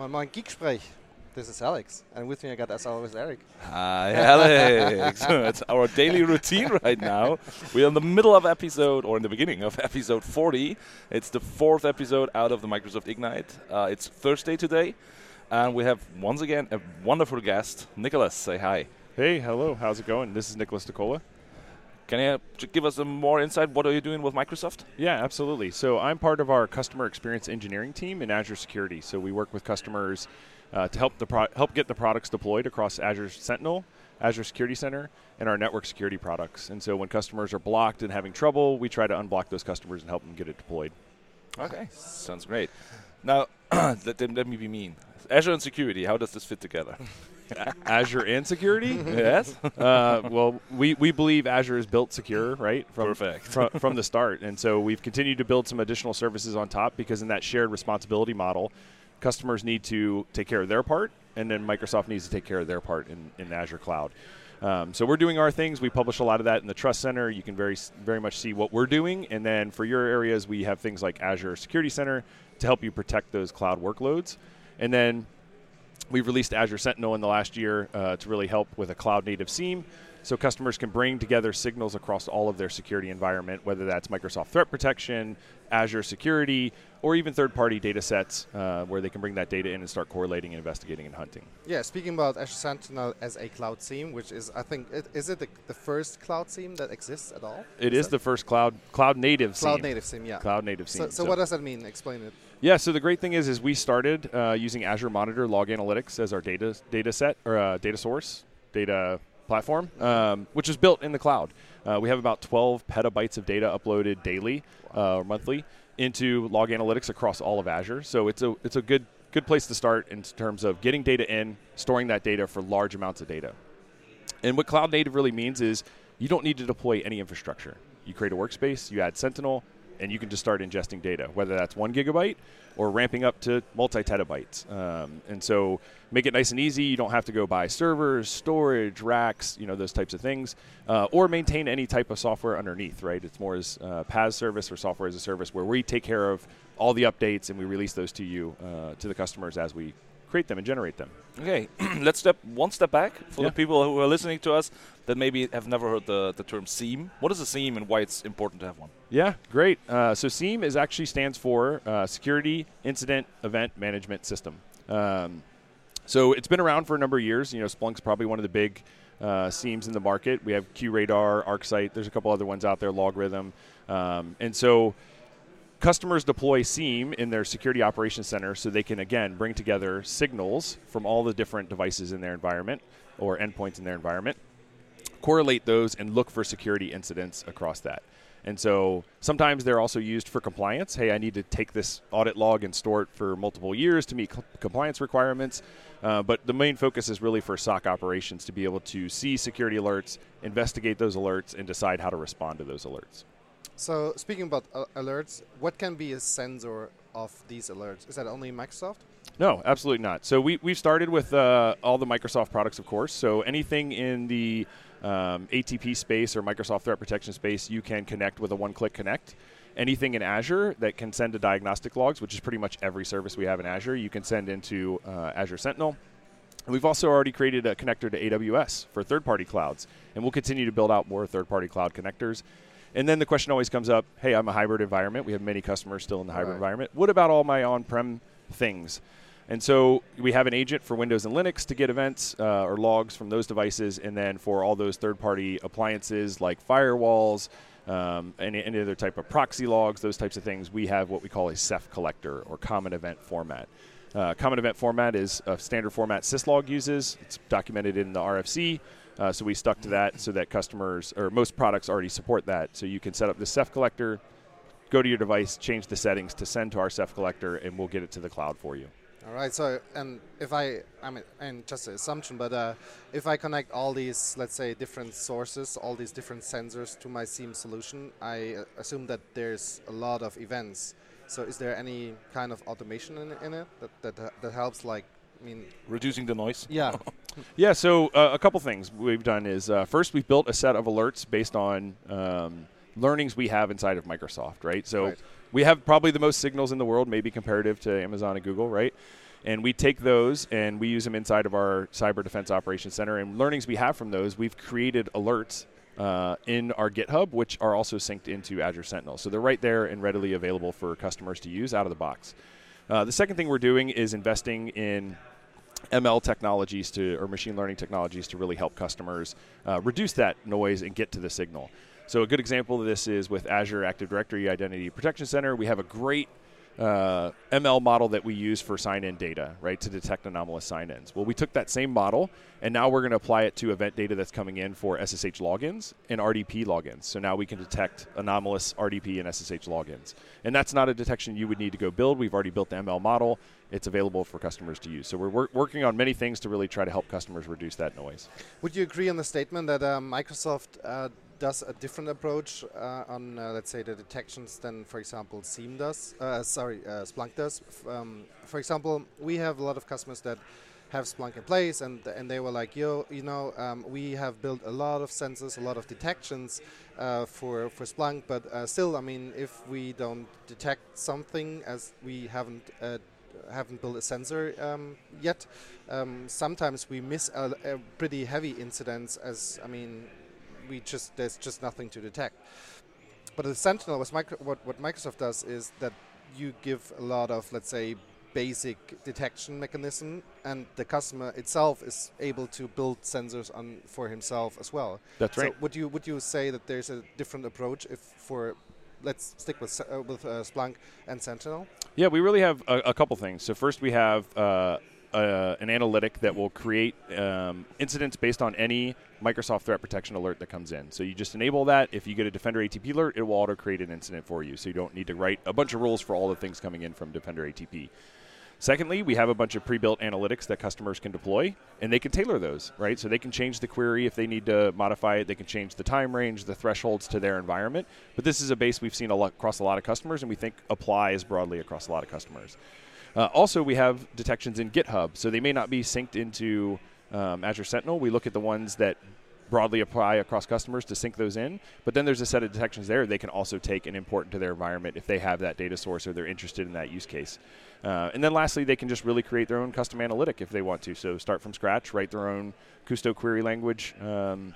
Moin Moin Geeksprech. This is Alex, and with me I got as always Eric. Hi, Alex. it's our daily routine right now. We're in the middle of episode, or in the beginning of episode 40. It's the fourth episode out of the Microsoft Ignite. Uh, it's Thursday today, and we have once again a wonderful guest, Nicholas. Say hi. Hey, hello. How's it going? This is Nicholas DiCola. Can you give us some more insight? What are you doing with Microsoft? Yeah, absolutely. So I'm part of our customer experience engineering team in Azure Security. So we work with customers uh, to help the pro- help get the products deployed across Azure Sentinel, Azure Security Center, and our network security products. And so when customers are blocked and having trouble, we try to unblock those customers and help them get it deployed. Okay, sounds great. Now, let, let me be mean. Azure and security, how does this fit together? Azure and security? yes. Uh, well, we, we believe Azure is built secure, right? From, Perfect. From, from the start. And so we've continued to build some additional services on top because in that shared responsibility model, customers need to take care of their part, and then Microsoft needs to take care of their part in, in Azure Cloud. Um, so we're doing our things. We publish a lot of that in the Trust Center. You can very very much see what we're doing, and then for your areas, we have things like Azure Security Center to help you protect those cloud workloads, and then we've released Azure Sentinel in the last year uh, to really help with a cloud native SIEM so customers can bring together signals across all of their security environment, whether that's Microsoft Threat Protection, Azure Security, or even third-party data sets uh, where they can bring that data in and start correlating, investigating, and hunting. Yeah, speaking about Azure Sentinel as a cloud SIEM, which is, I think, it, is it the, the, first cloud SIEM that exists at all? It is, is the first cloud cloud native cloud SIEM. native SIEM, yeah. Cloud native SIEM. So, so, so, what does that mean? Explain it. Yeah, so the great thing is, is we started uh, using Azure Monitor Log Analytics as our data data set or uh, data source, data platform, um, which is built in the cloud. Uh, we have about 12 petabytes of data uploaded daily uh, or monthly into log analytics across all of Azure. So it's a it's a good good place to start in terms of getting data in, storing that data for large amounts of data. And what cloud native really means is you don't need to deploy any infrastructure. You create a workspace, you add Sentinel, and you can just start ingesting data, whether that's one gigabyte or ramping up to multi terabytes. Um, and so make it nice and easy. You don't have to go buy servers, storage, racks, you know, those types of things, uh, or maintain any type of software underneath, right? It's more as uh, PaaS service or software as a service where we take care of all the updates and we release those to you, uh, to the customers as we create them and generate them. Okay, let's step one step back for yeah. the people who are listening to us that maybe have never heard the, the term SIEM. What is a SIEM and why it's important to have one? Yeah, great. Uh, so SIEM is actually stands for uh, Security Incident Event Management System. Um, so it's been around for a number of years. You know, Splunk's probably one of the big uh, SIEMs in the market. We have QRadar, ArcSight. There's a couple other ones out there, LogRhythm, um, and so customers deploy SIEM in their security operations center so they can again bring together signals from all the different devices in their environment or endpoints in their environment correlate those and look for security incidents across that. And so sometimes they're also used for compliance. Hey i need to take this audit log and store it for multiple years to meet compliance requirements. Uh, but the main focus is really for soc operations to be able to see security alerts investigate those alerts and decide how to respond to those alerts so speaking about uh, alerts, what can be a sensor of these alerts? Is that only Microsoft? No, absolutely not. So we, we've started with uh, all the Microsoft products, of course. So anything in the um, ATP space or Microsoft Threat Protection space, you can connect with a one-click connect. Anything in Azure that can send to diagnostic logs, which is pretty much every service we have in Azure, you can send into uh, Azure Sentinel. We've also already created a connector to AWS for third-party clouds, and we'll continue to build out more third-party cloud connectors. And then the question always comes up hey, I'm a hybrid environment. We have many customers still in the hybrid right. environment. What about all my on prem things? And so we have an agent for Windows and Linux to get events uh, or logs from those devices, and then for all those third-party appliances like firewalls, um, any, any other type of proxy logs, those types of things, we have what we call a CEF collector or common event format. Uh, common event format is a standard format syslog uses. It's documented in the RFC. Uh, so we stuck to that so that customers or most products already support that. So you can set up the CEF collector, go to your device, change the settings to send to our CEF collector, and we'll get it to the cloud for you. All right. So, and if I, I mean, and just an assumption, but uh, if I connect all these, let's say, different sources, all these different sensors to my SIEM solution, I uh, assume that there's a lot of events. So, is there any kind of automation in, in it that, that that helps, like I mean, reducing the noise. Yeah. yeah. So uh, a couple things we've done is uh, first we've built a set of alerts based on um, learnings we have inside of Microsoft, right? So right. we have probably the most signals in the world, maybe comparative to Amazon and Google, right? And we take those and we use them inside of our cyber defense operations center. And learnings we have from those, we've created alerts uh, in our GitHub, which are also synced into Azure Sentinel. So they're right there and readily available for customers to use out of the box. Uh, the second thing we're doing is investing in ML technologies to or machine learning technologies to really help customers uh, reduce that noise and get to the signal. So a good example of this is with Azure Active Directory Identity Protection Center. We have a great uh, ML model that we use for sign-in data, right, to detect anomalous sign-ins. Well, we took that same model, and now we're going to apply it to event data that's coming in for SSH logins and RDP logins. So now we can detect anomalous RDP and SSH logins. And that's not a detection you would need to go build. We've already built the ML model. It's available for customers to use. So we're wor- working on many things to really try to help customers reduce that noise. Would you agree on the statement that uh, Microsoft uh, does a different approach uh, on, uh, let's say, the detections than, for example, SIEM does. Uh, sorry, uh, Splunk does. Um, for example, we have a lot of customers that have Splunk in place, and and they were like, yo, you know, um, we have built a lot of sensors, a lot of detections uh, for for Splunk, but uh, still, I mean, if we don't detect something as we haven't haven't built a sensor um, yet. Um, sometimes we miss a, a, pretty heavy incidents as I mean we just there's just nothing to detect. But the Sentinel, micro, what, what Microsoft does is that you give a lot of, let's say, basic detection mechanism, and the customer itself is able to build sensors on for himself as well. That's so right. Would you would you say that there's a different approach if for let's stick with uh, with uh, Splunk and Sentinel? Yeah, we really have a, a couple things. So first, we have uh, uh, an analytic that will create um, incidents based on any Microsoft Threat Protection alert that comes in. So you just enable that. If you get a Defender ATP alert, it will auto create an incident for you. So you don't need to write a bunch of rules for all the things coming in from Defender ATP. Secondly, we have a bunch of pre-built analytics that customers can deploy, and they can tailor those, right? So they can change the query if they need to modify it. They can change the time range, the thresholds to their environment. But this is a base we've seen a lot across a lot of customers, and we think applies broadly across a lot of customers. Uh, also, we have detections in GitHub, so they may not be synced into um, Azure Sentinel. We look at the ones that broadly apply across customers to sync those in. But then there's a set of detections there they can also take and import into their environment if they have that data source or they're interested in that use case. Uh, and then lastly, they can just really create their own custom analytic if they want to. So start from scratch, write their own Kusto query language. Um,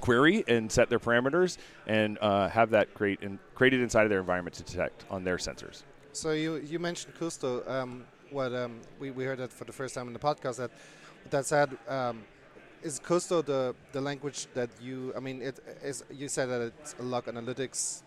query and set their parameters and uh, have that create in, created inside of their environment to detect on their sensors. So you you mentioned Kusto. Um, what um, we we heard that for the first time in the podcast. That that said, um, is Kusto the the language that you? I mean, it is. You said that it's a log analytics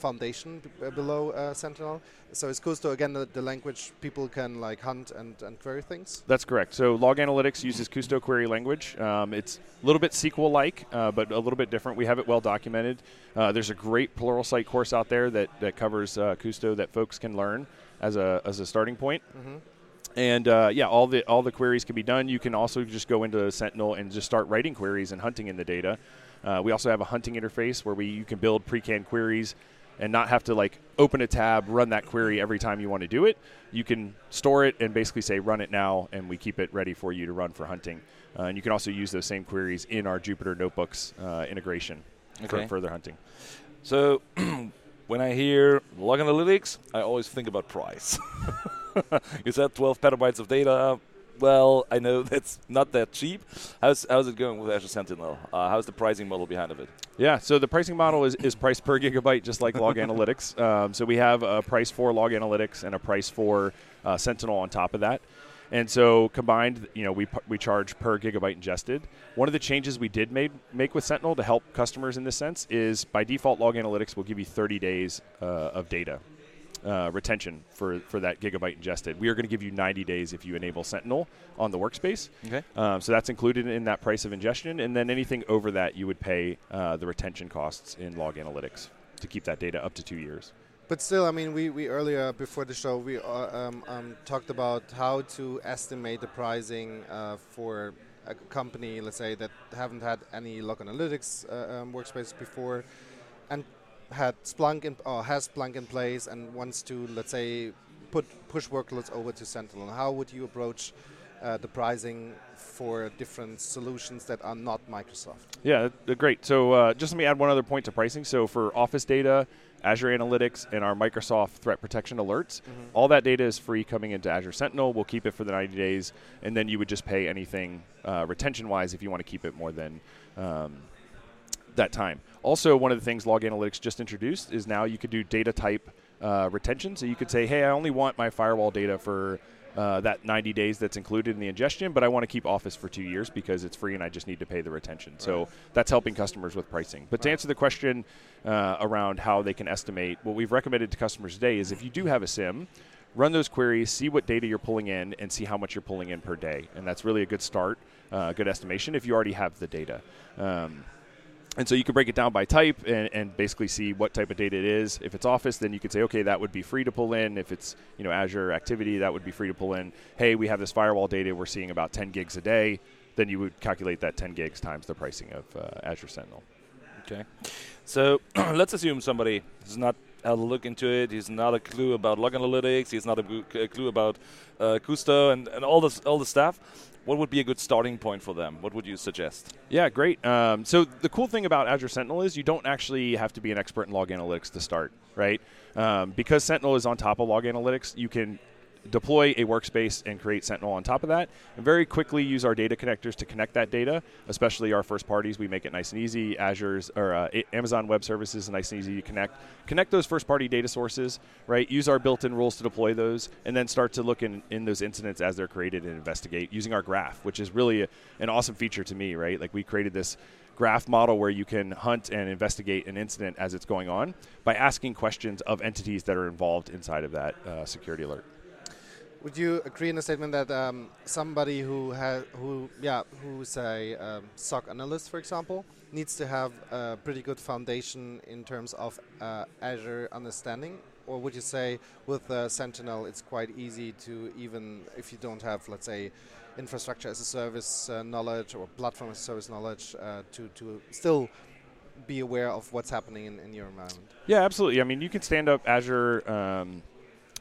foundation uh, below uh, Sentinel. So is Kusto again the, the, language people can like hunt and, and query things? That's correct. So Log Analytics uses Kusto query language. Um, it's a little bit SQL-like, uh, but a little bit different. We have it well documented. Uh, there's a great Pluralsight course out there that that covers uh, Kusto that folks can learn as a as a starting point. Mm-hmm. And uh, yeah, all the all the queries can be done. You can also just go into Sentinel and just start writing queries and hunting in the data. Uh, we also have a hunting interface where we you can build pre-canned queries and not have to like open a tab, run that query every time you want to do it. You can store it and basically say run it now, and we keep it ready for you to run for hunting. Uh, and you can also use those same queries in our Jupyter Notebooks uh, integration okay. for further hunting. So when I hear log analytics, I always think about price. Is that 12 petabytes of data well, I know that's not that cheap. How's how's it going with Azure Sentinel? Uh, how's the pricing model behind of it? Yeah, so the pricing model is, is priced per gigabyte, just like Log Analytics. Um, so we have a price for Log Analytics and a price for uh, Sentinel on top of that. And so combined, you know, we, we charge per gigabyte ingested. One of the changes we did made, make with Sentinel to help customers in this sense is by default, Log Analytics will give you 30 days uh, of data uh, retention for, for that gigabyte ingested. We are going to give you 90 days if you enable Sentinel on the workspace. Okay. Um, so that's included in that price of ingestion, and then anything over that, you would pay uh, the retention costs in Log Analytics to keep that data up to two years. But still, I mean, we, we earlier before the show we uh, um, um, talked about how to estimate the pricing uh, for a company, let's say that haven't had any log analytics uh, um, workspace before, and had Splunk in, or has Splunk in place and wants to, let's say, put push workloads over to Sentinel, how would you approach uh, the pricing for different solutions that are not Microsoft? Yeah, great. So uh, just let me add one other point to pricing. So for Office data Azure Analytics, and our Microsoft Threat Protection alerts. All that data is free coming into Azure Sentinel. We'll keep it for the 90 days, and then you would just pay anything uh, retention-wise if you want to keep it more than um, that time. Also, one of the things Log Analytics just introduced is now you could do data type uh, retention. So you could say, hey, I only want my firewall data for uh, that 90 days that's included in the ingestion, but I want to keep Office for two years because it's free and I just need to pay the retention. Right. So that's helping customers with pricing. But right. to answer the question uh, around how they can estimate, what we've recommended to customers today is if you do have a SIEM, run those queries, see what data you're pulling in, and see how much you're pulling in per day. And that's really a good start, uh, a good estimation if you already have the data. Um, and so you can break it down by type and, and, basically see what type of data it is. If it's Office, then you could say, okay, that would be free to pull in. If it's you know Azure Activity, that would be free to pull in. Hey, we have this firewall data. We're seeing about 10 gigs a day. Then you would calculate that 10 gigs times the pricing of uh, Azure Sentinel. Okay. So let's assume somebody has not a look into it. He's not a clue about log analytics. He's not a, clue about uh, Kusto and, and all this all the stuff what would be a good starting point for them? What would you suggest? Yeah, great. Um, so the cool thing about Azure Sentinel is you don't actually have to be an expert in log analytics to start, right? Um, because Sentinel is on top of log analytics, you can deploy a workspace and create Sentinel on top of that, and very quickly use our data connectors to connect that data, especially our first parties. We make it nice and easy. Azure's or uh, Amazon Web Services is nice and easy to connect. Connect those first party data sources, right? Use our built in rules to deploy those, and then start to look in, in those incidents as they're created and investigate using our graph, which is really a, an awesome feature to me, right? Like we created this graph model where you can hunt and investigate an incident as it's going on by asking questions of entities that are involved inside of that uh, security alert. Would you agree in the statement that um, somebody who has who yeah who's a um, SOC analyst, for example, needs to have a pretty good foundation in terms of uh, Azure understanding, or would you say with uh, Sentinel it's quite easy to even if you don't have let's say infrastructure as a service uh, knowledge or platform as a service knowledge uh, to to still be aware of what's happening in, in your environment? Yeah, absolutely. I mean, you can stand up Azure. Um,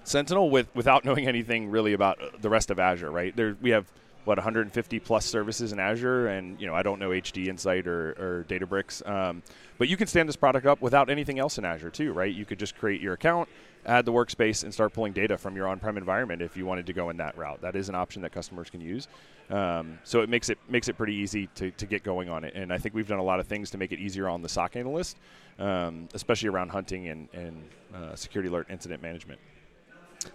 Sentinel with without knowing anything really about uh, the rest of Azure, right? There we have what 150 plus services in Azure, and you know I don't know HD Insight or, or Databricks, um, but you can stand this product up without anything else in Azure too, right? You could just create your account, add the workspace, and start pulling data from your on-prem environment if you wanted to go in that route. That is an option that customers can use. Um, so it makes it makes it pretty easy to, to get going on it, and I think we've done a lot of things to make it easier on the SOC analyst, um, especially around hunting and, and uh, security alert incident management.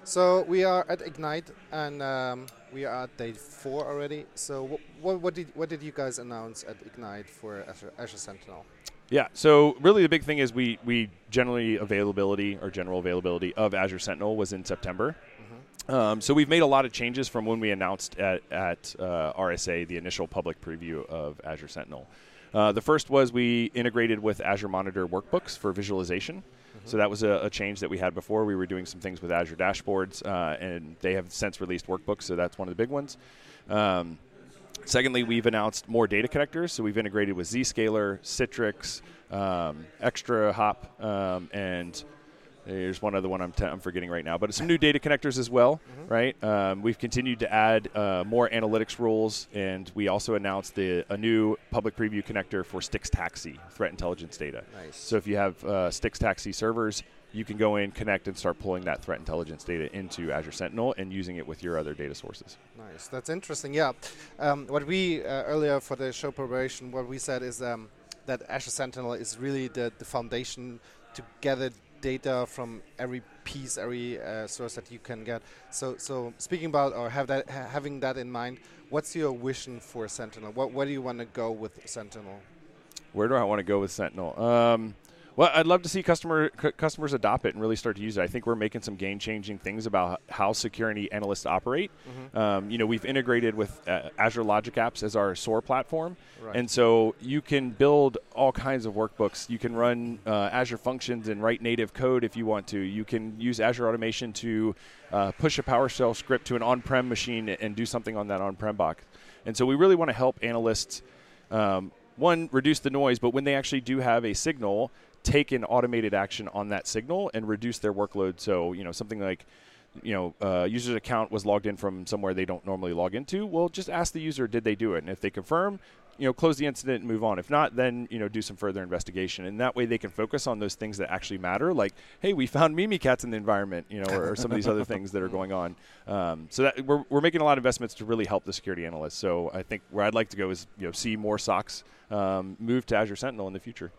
So we are at Ignite, and um, we are at day four already. So what, what did what did you guys announce at Ignite for Azure, Azure Sentinel? Yeah, so really the big thing is we we generally availability or general availability of Azure Sentinel was in September. Mm-hmm. Um, so we've made a lot of changes from when we announced at, at uh, RSA the initial public preview of Azure Sentinel. Uh, the first was we integrated with Azure Monitor workbooks for visualization. Mm-hmm. So that was a, a, change that we had before. We were doing some things with Azure dashboards, uh, and they have since released workbooks, so that's one of the big ones. Um, secondly, we've announced more data connectors, so we've integrated with Zscaler, Citrix, um, ExtraHop, um, and there's one other one I'm, t- I'm forgetting right now, but some new data connectors as well, mm-hmm. right? Um, we've continued to add uh, more analytics rules, and we also announced the, a new public preview connector for STIX TAXII threat intelligence data. Nice. So if you have uh, STIX TAXII servers, you can go in, connect, and start pulling that threat intelligence data into Azure Sentinel and using it with your other data sources. Nice, that's interesting. Yeah, um, what we uh, earlier for the show preparation, what we said is um, that Azure Sentinel is really the, the foundation to gather data from every piece, every uh, source that you can get. So, so speaking about or have that ha having that in mind, what's your vision for Sentinel? What, where do you want to go with Sentinel? Where do I want to go with Sentinel? Um, well, I'd love to see customer c- customers adopt it and really start to use it. I think we're making some game changing things about how security analysts operate. Mm-hmm. Um, you know, we've integrated with uh, Azure Logic Apps as our SOAR platform, right. and so you can build all kinds of workbooks. You can run uh, Azure functions and write native code if you want to. You can use Azure Automation to uh, push a PowerShell script to an on-prem machine and do something on that on-prem box. And so we really want to help analysts. Um, one, reduce the noise, but when they actually do have a signal, take an automated action on that signal and reduce their workload. So, you know, something like, you know, uh, user's account was logged in from somewhere they don't normally log into. Well, just ask the user, did they do it? And if they confirm, you know close the incident and move on. If not, then you know do some further investigation, and that way they can focus on those things that actually matter. Like, hey, we found Mimikatz in the environment, you know, or, or some of these other things that are going on. Um, so that we're, we're making a lot of investments to really help the security analysts. So I think where I'd like to go is you know see more SOCs um, move to Azure Sentinel in the future.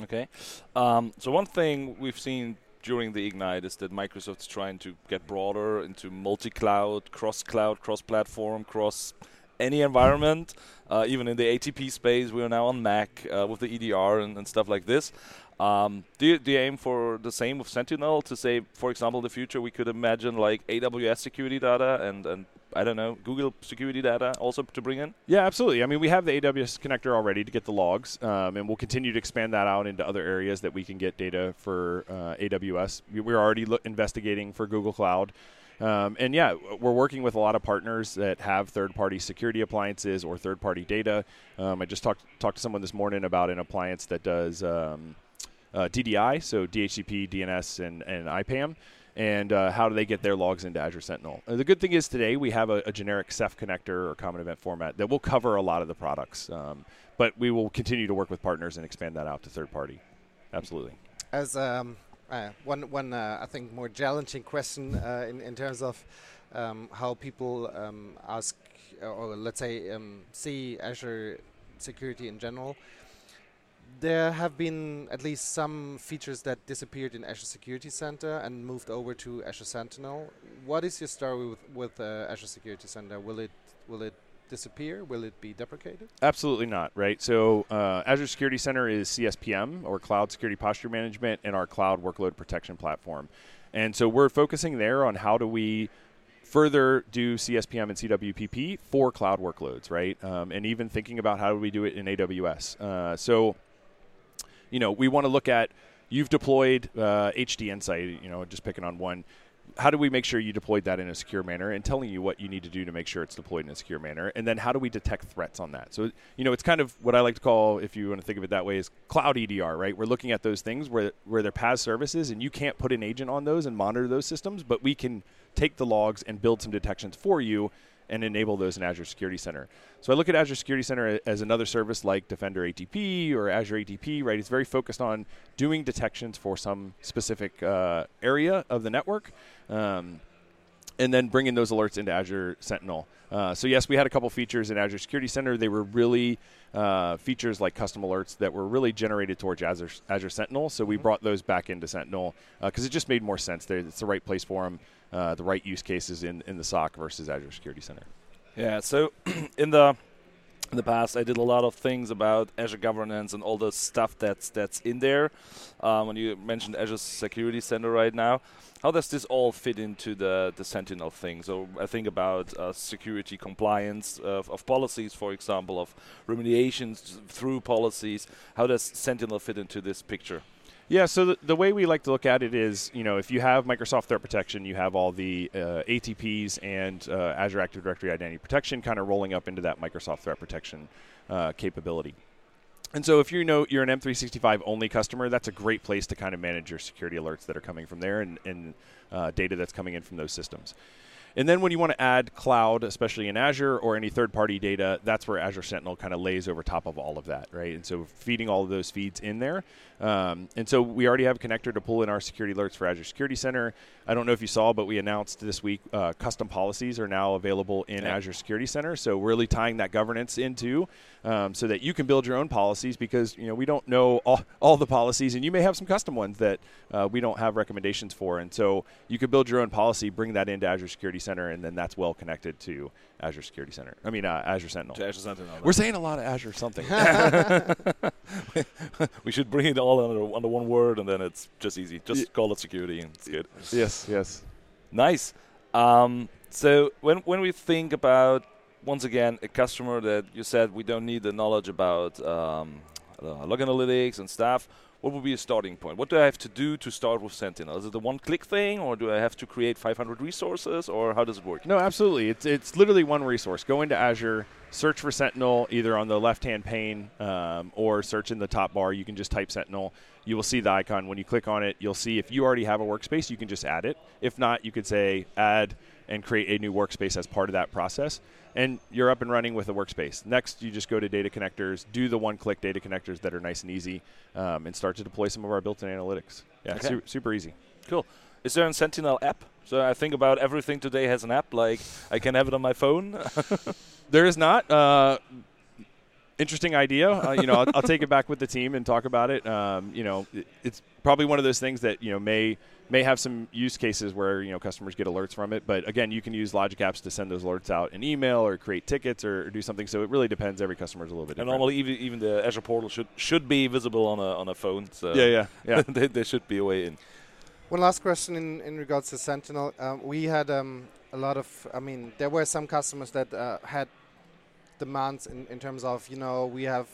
Okay. Um, so one thing we've seen during the Ignite is that Microsoft's trying to get broader into multi-cloud, cross-cloud, cross-platform, cross any environment. Uh, even in the ATP space, we are now on Mac uh, with the EDR and, and, stuff like this. Um, do, you, do you aim for the same with Sentinel to say, for example, in the future we could imagine like AWS security data and, and I don't know, Google security data also to bring in? Yeah, absolutely. I mean, we have the AWS connector already to get the logs, um, and we'll continue to expand that out into other areas that we can get data for uh, AWS. We're already lo- investigating for Google Cloud. Um, and yeah, we're working with a lot of partners that have third-party security appliances or third-party data. Um, I just talked talked to someone this morning about an appliance that does um, uh, DDI, so DHCP, DNS, and, and IPAM and uh, how do they get their logs into Azure Sentinel. Uh, the good thing is today we have a, a, generic CEF connector or common event format that will cover a lot of the products, um, but we will continue to work with partners and expand that out to third party. Absolutely. As um, uh, one, one uh, I think more challenging question uh, in, in terms of um, how people um, ask or let's say um, see Azure security in general there have been at least some features that disappeared in Azure Security Center and moved over to Azure Sentinel. What is your story with, with uh, Azure Security Center? Will it will it disappear? Will it be deprecated? Absolutely not. Right. So uh, Azure Security Center is CSPM or Cloud Security Posture Management and our cloud workload protection platform. And so we're focusing there on how do we further do CSPM and CWPP for cloud workloads, right? Um, and even thinking about how do we do it in AWS. Uh, so you know, we want to look at you've deployed uh, HD Insight, you know, just picking on one. How do we make sure you deployed that in a secure manner and telling you what you need to do to make sure it's deployed in a secure manner? And then how do we detect threats on that? So, you know, it's kind of what I like to call, if you want to think of it that way, is cloud EDR, right? We're looking at those things where, where they're PaaS services and you can't put an agent on those and monitor those systems, but we can take the logs and build some detections for you and enable those in Azure Security Center. So I look at Azure Security Center as another service like Defender ATP or Azure ATP, right? It's very focused on doing detections for some specific uh, area of the network. Um, and then bringing those alerts into Azure Sentinel. Uh, so yes, we had a couple features in Azure Security Center. They were really uh, features like custom alerts that were really generated towards Azure, Azure Sentinel. So we mm-hmm. brought those back into Sentinel because uh, it just made more sense. There, it's the right place for them uh, the right use cases in, in the SOC versus Azure Security Center. Yeah, so in the in the past, I did a lot of things about Azure governance and all the stuff that's that's in there. Um, when you mentioned Azure Security Center right now, how does this all fit into the the Sentinel thing? So I think about uh, security compliance of, of, policies, for example, of remediations through policies. How does Sentinel fit into this picture? Yeah, so the, the, way we like to look at it is, you know, if you have Microsoft Threat Protection, you have all the uh, ATPs and uh, Azure Active Directory Identity Protection kind of rolling up into that Microsoft Threat Protection uh, capability. And so if you know you're an M365 only customer, that's a great place to kind of manage your security alerts that are coming from there and, and uh, data that's coming in from those systems. And then when you want to add cloud, especially in Azure or any third party data, that's where Azure Sentinel kind of lays over top of all of that, right? And so feeding all of those feeds in there. Um, and so we already have a connector to pull in our security alerts for Azure Security Center. I don't know if you saw, but we announced this week uh, custom policies are now available in yeah. Azure Security Center. So really tying that governance into um, so that you can build your own policies because you know we don't know all, all the policies and you may have some custom ones that uh, we don't have recommendations for. And so you could build your own policy, bring that into Azure Security Center, and then that's well connected to Azure Security Center. I mean, uh, Azure Sentinel. To Azure Sentinel. We're saying a lot of Azure something. we should bring it all under, under one word, and then it's just easy. Just yeah. call it security, and it's good. Yes, yes. Nice. Um, so when when we think about once again a customer that you said we don't need the knowledge about um, uh, log analytics and stuff what would be a starting point? What do I have to do to start with Sentinel? Is it a one-click thing, or do I have to create 500 resources, or how does it work? No, absolutely. It's it's literally one resource. Go into Azure, search for Sentinel either on the left-hand pane um, or search in the top bar. You can just type Sentinel. You will see the icon. When you click on it, you'll see if you already have a workspace, you can just add it. If not, you could say add and create a new workspace as part of that process. And you're up and running with a workspace. Next, you just go to data connectors, do the one click data connectors that are nice and easy, um, and start to deploy some of our built in analytics. Yeah, Okay. su- super easy. Cool. Is there a Sentinel app? So I think about everything today has an app. Like I can have it on my phone. There is not. Uh, interesting idea. Uh, you know, I'll, I'll take it back with the team and talk about it. Um, you know, it, it's probably one of those things that you know may may have some use cases where you know customers get alerts from it. But again, you can use Logic Apps to send those alerts out in email or create tickets or, or do something. So it really depends. Every customer is a little bit and normally, even even the Azure portal should should be visible on a on a phone. So yeah, yeah, yeah. there, there should be a way in. One last question in, in regards to Sentinel. Um, we had um, a lot of, I mean, there were some customers that uh, had demands in, in terms of, you know, we have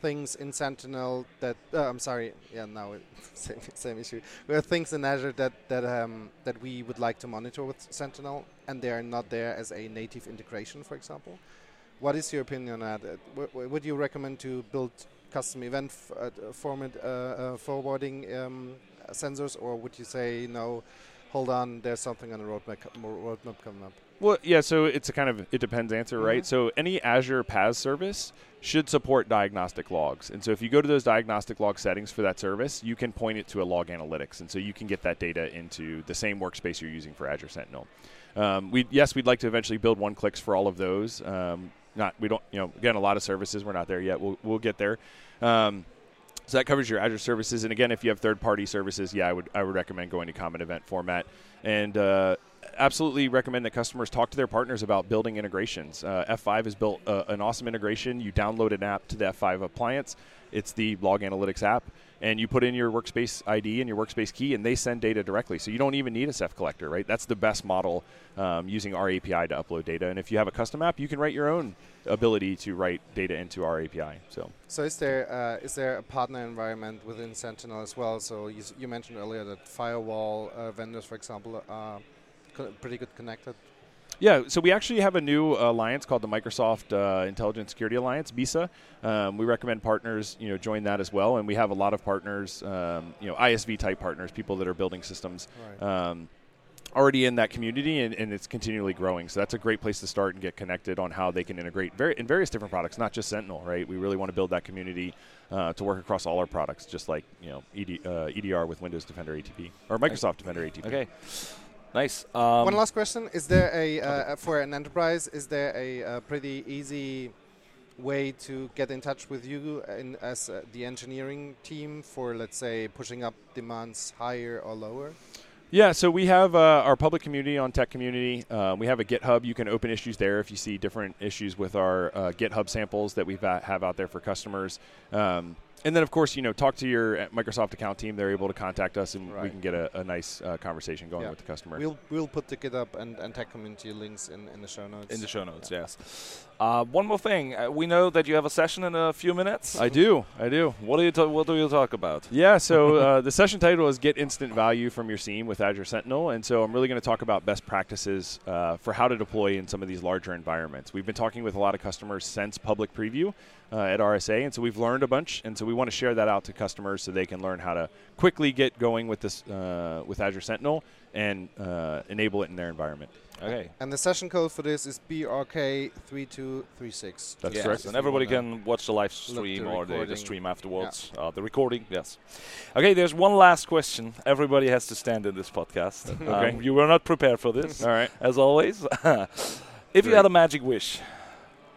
things in Sentinel that, uh, I'm sorry, yeah, now same, same issue. We have things in Azure that, that, um, that we would like to monitor with Sentinel, and they are not there as a native integration, for example. What is your opinion on that? W- would you recommend to build custom event uh, format uh, uh, forwarding um, sensors, or would you say no? Hold on, there's something on the roadmap, roadmap coming up. Well, yeah. So it's a kind of it depends answer, right? Mhm. So any Azure PaaS service should support diagnostic logs, and so if you go to those diagnostic log settings for that service, you can point it to a log analytics, and so you can get that data into the same workspace you're using for Azure Sentinel. Um, we yes, we'd like to eventually build one clicks for all of those. Um, not we don't you know again a lot of services we're not there yet. We'll we'll get there. Um, so that covers your Azure services, and again, if you have third-party services, yeah, I would I would recommend going to common event format, and uh, absolutely recommend that customers talk to their partners about building integrations. Uh, F5 has built uh, an awesome integration. You download an app to the F5 appliance. It's the Log Analytics app, and you put in your workspace ID and your workspace key, and they send data directly. So you don't even need a CEF collector, right? That's the best model um, using our API to upload data. And if you have a custom app, you can write your own ability to write data into our API. So. So is there uh, is there a partner environment within Sentinel as well? So you, you mentioned earlier that firewall uh, vendors, for example, are co- pretty good connected. Yeah, so we actually have a new alliance called the Microsoft uh, Intelligent Security Alliance, MISA. Um, we recommend partners, you know, join that as well, and we have a lot of partners, um, you know, ISV type partners, people that are building systems Right. um, already in that community, and, and it's continually growing. So that's a great place to start and get connected on how they can integrate very, in various different products, not just Sentinel, right? We really want to build that community uh, to work across all our products, just like you know ED, uh, EDR with Windows Defender ATP or Microsoft Defender ATP. Okay, nice. Um, One last question: Is there a uh, for an enterprise? Is there a, uh pretty easy way to get in touch with you in, as uh, the engineering team for, let's say, pushing up demands higher or lower? Yeah, so we have uh, our public community on Tech Community. Uh, we have a GitHub. You can open issues there if you see different issues with our uh, GitHub samples that we have out there for customers. Um, and then, of course, you know, talk to your uh, Microsoft account team. They're able to contact us, and we can get a, a nice uh, conversation going Yeah. with the customer. We'll we'll put the GitHub and, and tech community links in, in the show notes. in the show notes, yes. Uh, one more thing. Uh, we know that you have a session in a few minutes. I do, I do. what do you ta- What do you talk about? Yeah, so uh, the session title is Get Instant Value from Your SIEM with Azure Sentinel. And so I'm really going to talk about best practices uh, for how to deploy in some of these larger environments. We've been talking with a lot of customers since public preview uh, at RSA, and so we've learned a bunch. And so we want to share that out to customers so they can learn how to quickly get going with this uh, with Azure Sentinel and uh, enable it in their environment. Okay. And the session code for this is BRK3236. That's yes, correct. and everybody can watch the live the stream or the, the stream afterwards. Uh, the recording, yes. Okay, there's one last question. Everybody has to stand in this podcast. Okay. Um, you were not prepared for this, All right. as always. if you had a magic wish,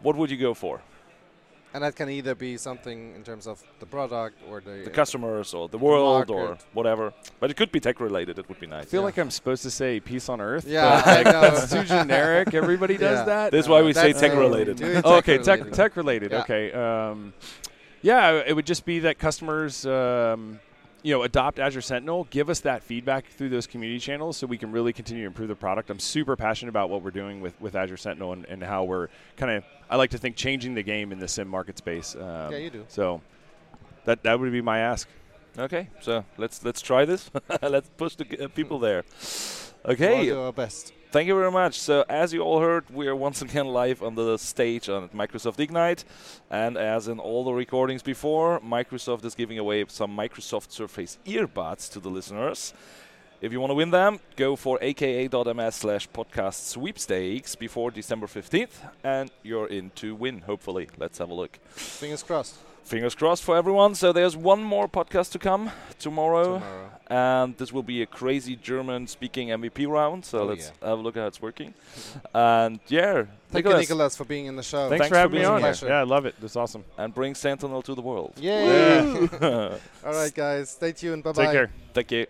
what would you go for? And that can either be something in terms of the product or the, The customers or the world or whatever. But it could be tech related. It would be nice. I feel Yeah. like I'm supposed to say peace on earth. Yeah, but, like, that's too generic. Everybody does Yeah. that. This is why we say tech related. do it Oh, okay, tech tech related. tech related. Yeah. Okay. Um, yeah, it would just be that customers, um, you know, adopt Azure Sentinel, give us that feedback through those community channels, so we can really continue to improve the product. I'm super passionate about what we're doing with, with Azure Sentinel and, and how we're kind of, I like to think, changing the game in the SIEM market space. Um, Yeah, you do. So that that would be my ask. Okay, so let's let's try this. let's push the uh, people there. We'll Okay, do our best. Thank you very much. So, as you all heard, we are once again live on the stage on Microsoft Ignite. And as in all the recordings before, Microsoft is giving away some Microsoft Surface earbuds to the listeners. If you want to win them, go for aka.ms slash podcast sweepstakes before December 15th, and you're in to win, hopefully. Let's have a look. Fingers crossed. Fingers crossed for everyone. So there's one more podcast to come tomorrow, Tomorrow. and this will be a crazy German speaking MVP round. So Oh, let's yeah. have a look at how it's working. and yeah, Thank Nicholas, you, Nicholas, for being in the show. Thanks, Thanks for for having me being on. here. Yeah, I love it. That's awesome. and bring Sentinel to the world. Yay! Woo! All right, guys. Stay tuned. Bye bye. Take care. Thank you.